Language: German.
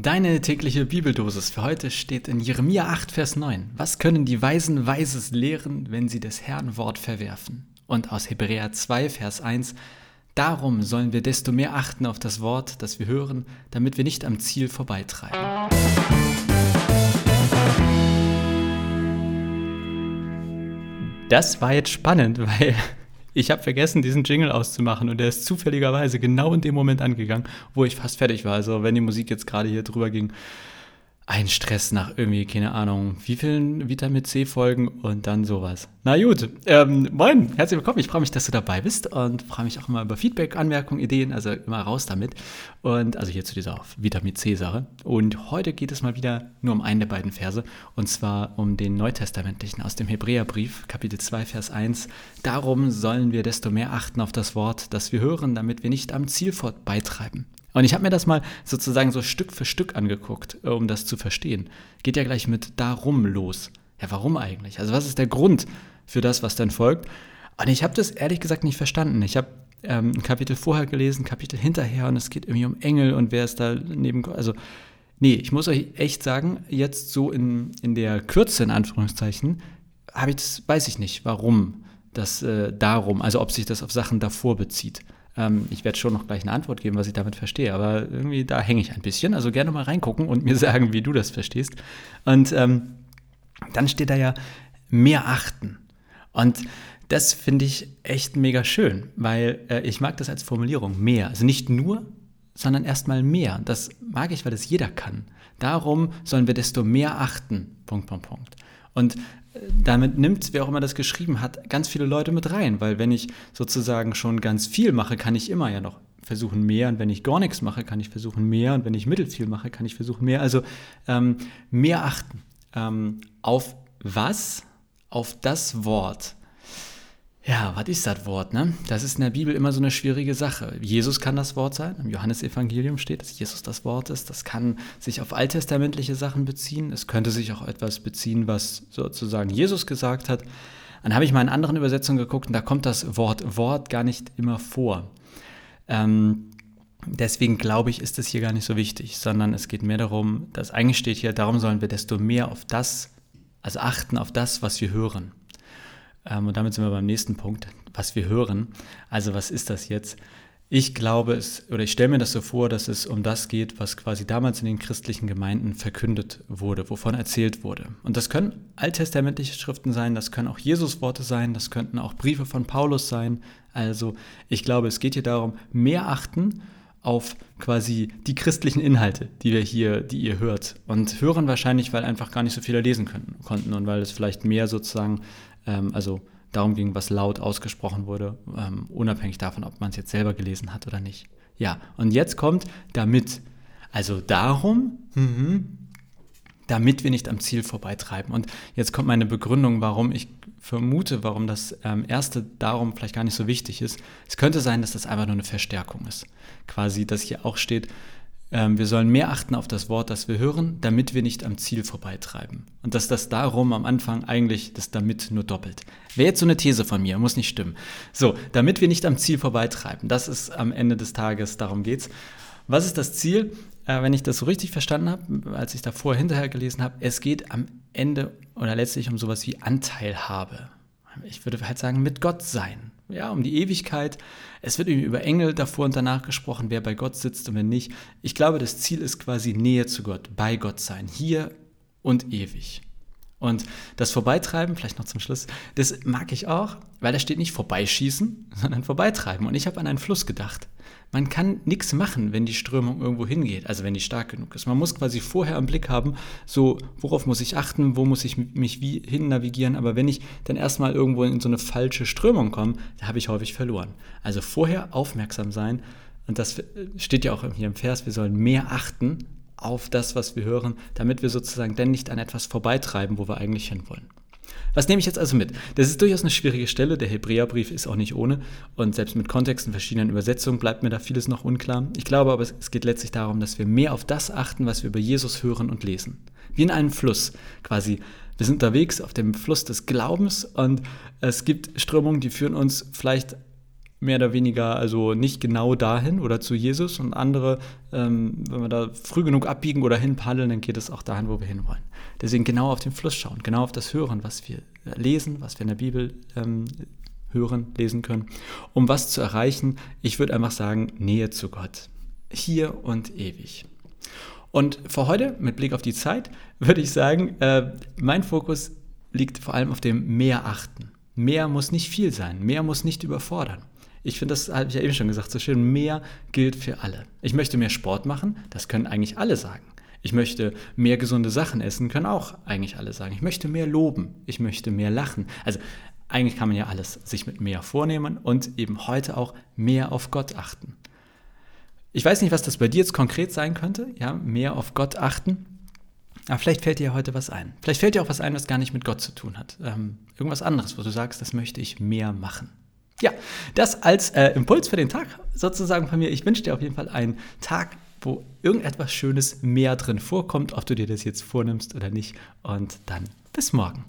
Deine tägliche Bibeldosis für heute steht in Jeremia 8, Vers 9. Was können die Weisen Weises lehren, wenn sie des Herrn Wort verwerfen? Und aus Hebräer 2, Vers 1. Darum sollen wir desto mehr achten auf das Wort, das wir hören, damit wir nicht am Ziel vorbeitreiben. Das war jetzt spannend, weil ich habe vergessen, diesen Jingle auszumachen und der ist zufälligerweise genau in dem Moment angegangen, wo ich fast fertig war. Also wenn die Musik jetzt gerade hier drüber ging, ein Stress nach irgendwie, keine Ahnung, wie vielen Vitamin C-Folgen und dann sowas. Na gut, ähm, moin, herzlich willkommen. Ich freue mich, dass du dabei bist und freue mich auch immer über Feedback, Anmerkungen, Ideen, also immer raus damit. Und also hier zu dieser Vitamin C-Sache. Und heute geht es mal wieder nur um einen der beiden Verse und zwar um den neutestamentlichen aus dem Hebräerbrief, Kapitel 2, Vers 1. Darum sollen wir desto mehr achten auf das Wort, das wir hören, damit wir nicht am Ziel vorbeitreiben. Und ich habe mir das mal sozusagen so Stück für Stück angeguckt, äh, um das zu verstehen. Geht ja gleich mit darum los. Ja, warum eigentlich? Also was ist der Grund für das, was dann folgt? Und ich habe das ehrlich gesagt nicht verstanden. Ich habe ähm, ein Kapitel vorher gelesen, ein Kapitel hinterher und es geht irgendwie um Engel und wer ist da neben. Also nee, ich muss euch echt sagen, jetzt so in, in der Kürze in Anführungszeichen, ich das, weiß ich nicht, warum das äh, darum, also ob sich das auf Sachen davor bezieht. Ähm, ich werde schon noch gleich eine Antwort geben, was ich damit verstehe, aber irgendwie da hänge ich ein bisschen. Also gerne mal reingucken und mir sagen, wie du das verstehst. Und ähm, dann steht da ja mehr achten. Und das finde ich echt mega schön, weil äh, ich mag das als Formulierung, mehr. Also nicht nur, sondern erstmal mehr. Das mag ich, weil das jeder kann. Darum sollen wir desto mehr achten. Punkt, Punkt, Punkt. Und damit nimmt, wer auch immer das geschrieben hat, ganz viele Leute mit rein, weil wenn ich sozusagen schon ganz viel mache, kann ich immer ja noch versuchen mehr und wenn ich gar nichts mache, kann ich versuchen mehr und wenn ich mittelfiel mache, kann ich versuchen mehr. Also ähm, mehr achten ähm, auf was? Auf das Wort. Ja, was ist das Wort? Ne? Das ist in der Bibel immer so eine schwierige Sache. Jesus kann das Wort sein. Im Johannesevangelium steht, dass Jesus das Wort ist. Das kann sich auf alttestamentliche Sachen beziehen. Es könnte sich auch etwas beziehen, was sozusagen Jesus gesagt hat. Dann habe ich mal in anderen Übersetzungen geguckt und da kommt das Wort Wort gar nicht immer vor. Ähm, deswegen glaube ich, ist es hier gar nicht so wichtig, sondern es geht mehr darum, dass eigentlich steht hier, darum sollen wir desto mehr auf das, also achten auf das, was wir hören. Ähm, und damit sind wir beim nächsten Punkt, was wir hören. Also was ist das jetzt? Ich glaube es, oder ich stelle mir das so vor, dass es um das geht, was quasi damals in den christlichen Gemeinden verkündet wurde, wovon erzählt wurde. Und das können alttestamentliche Schriften sein, das können auch Jesus-Worte sein, das könnten auch Briefe von Paulus sein. Also ich glaube, es geht hier darum, mehr achten auf quasi die christlichen Inhalte, die wir hier, die ihr hört. Und hören wahrscheinlich, weil einfach gar nicht so viele lesen können, konnten und weil es vielleicht mehr sozusagen ähm, also darum ging, was laut ausgesprochen wurde, ähm, unabhängig davon, ob man es jetzt selber gelesen hat oder nicht. Ja, und jetzt kommt damit. Also darum, mhm, damit wir nicht am Ziel vorbeitreiben. Und jetzt kommt meine Begründung, warum ich vermute, warum das ähm, erste darum vielleicht gar nicht so wichtig ist. Es könnte sein, dass das einfach nur eine Verstärkung ist. Quasi, dass hier auch steht, ähm, wir sollen mehr achten auf das Wort, das wir hören, damit wir nicht am Ziel vorbeitreiben. Und dass das darum am Anfang eigentlich das damit nur doppelt. Wäre jetzt so eine These von mir, muss nicht stimmen. So, damit wir nicht am Ziel vorbeitreiben. Das ist am Ende des Tages, darum geht's. Was ist das Ziel? Äh, wenn ich das so richtig verstanden habe, als ich davor hinterher gelesen habe, es geht am Ende oder letztlich um sowas wie Anteilhabe. Ich würde halt sagen, mit Gott sein ja, um die Ewigkeit. Es wird über Engel davor und danach gesprochen, wer bei Gott sitzt und wer nicht. Ich glaube, das Ziel ist quasi Nähe zu Gott, bei Gott sein, hier und ewig. Und das Vorbeitreiben, vielleicht noch zum Schluss, das mag ich auch, weil da steht nicht vorbeischießen, sondern vorbeitreiben. Und ich habe an einen Fluss gedacht. Man kann nichts machen, wenn die Strömung irgendwo hingeht, also wenn die stark genug ist. Man muss quasi vorher im Blick haben, so worauf muss ich achten, wo muss ich mich wie hin navigieren. Aber wenn ich dann erstmal irgendwo in so eine falsche Strömung komme, da habe ich häufig verloren. Also vorher aufmerksam sein. Und das steht ja auch hier im Vers, wir sollen mehr achten auf das, was wir hören, damit wir sozusagen dann nicht an etwas vorbeitreiben, wo wir eigentlich hinwollen. Was nehme ich jetzt also mit? Das ist durchaus eine schwierige Stelle. Der Hebräerbrief ist auch nicht ohne. Und selbst mit Kontexten verschiedenen Übersetzungen bleibt mir da vieles noch unklar. Ich glaube aber, es geht letztlich darum, dass wir mehr auf das achten, was wir über Jesus hören und lesen. Wie in einem Fluss quasi. Wir sind unterwegs auf dem Fluss des Glaubens und es gibt Strömungen, die führen uns vielleicht mehr oder weniger, also nicht genau dahin oder zu Jesus und andere, ähm, wenn wir da früh genug abbiegen oder hinpaddeln, dann geht es auch dahin, wo wir hinwollen. Deswegen genau auf den Fluss schauen, genau auf das Hören, was wir lesen, was wir in der Bibel ähm, hören, lesen können, um was zu erreichen. Ich würde einfach sagen, Nähe zu Gott. Hier und ewig. Und für heute, mit Blick auf die Zeit, würde ich sagen, äh, mein Fokus liegt vor allem auf dem Mehr achten. Mehr muss nicht viel sein, mehr muss nicht überfordern. Ich finde, das habe ich ja eben schon gesagt, so schön, mehr gilt für alle. Ich möchte mehr Sport machen, das können eigentlich alle sagen. Ich möchte mehr gesunde Sachen essen, können auch eigentlich alle sagen. Ich möchte mehr loben, ich möchte mehr lachen. Also eigentlich kann man ja alles sich mit mehr vornehmen und eben heute auch mehr auf Gott achten. Ich weiß nicht, was das bei dir jetzt konkret sein könnte, ja, mehr auf Gott achten. Aber vielleicht fällt dir heute was ein. Vielleicht fällt dir auch was ein, was gar nicht mit Gott zu tun hat. Ähm, irgendwas anderes, wo du sagst, das möchte ich mehr machen. Ja, das als äh, Impuls für den Tag sozusagen von mir. Ich wünsche dir auf jeden Fall einen Tag, wo irgendetwas Schönes mehr drin vorkommt, ob du dir das jetzt vornimmst oder nicht. Und dann bis morgen.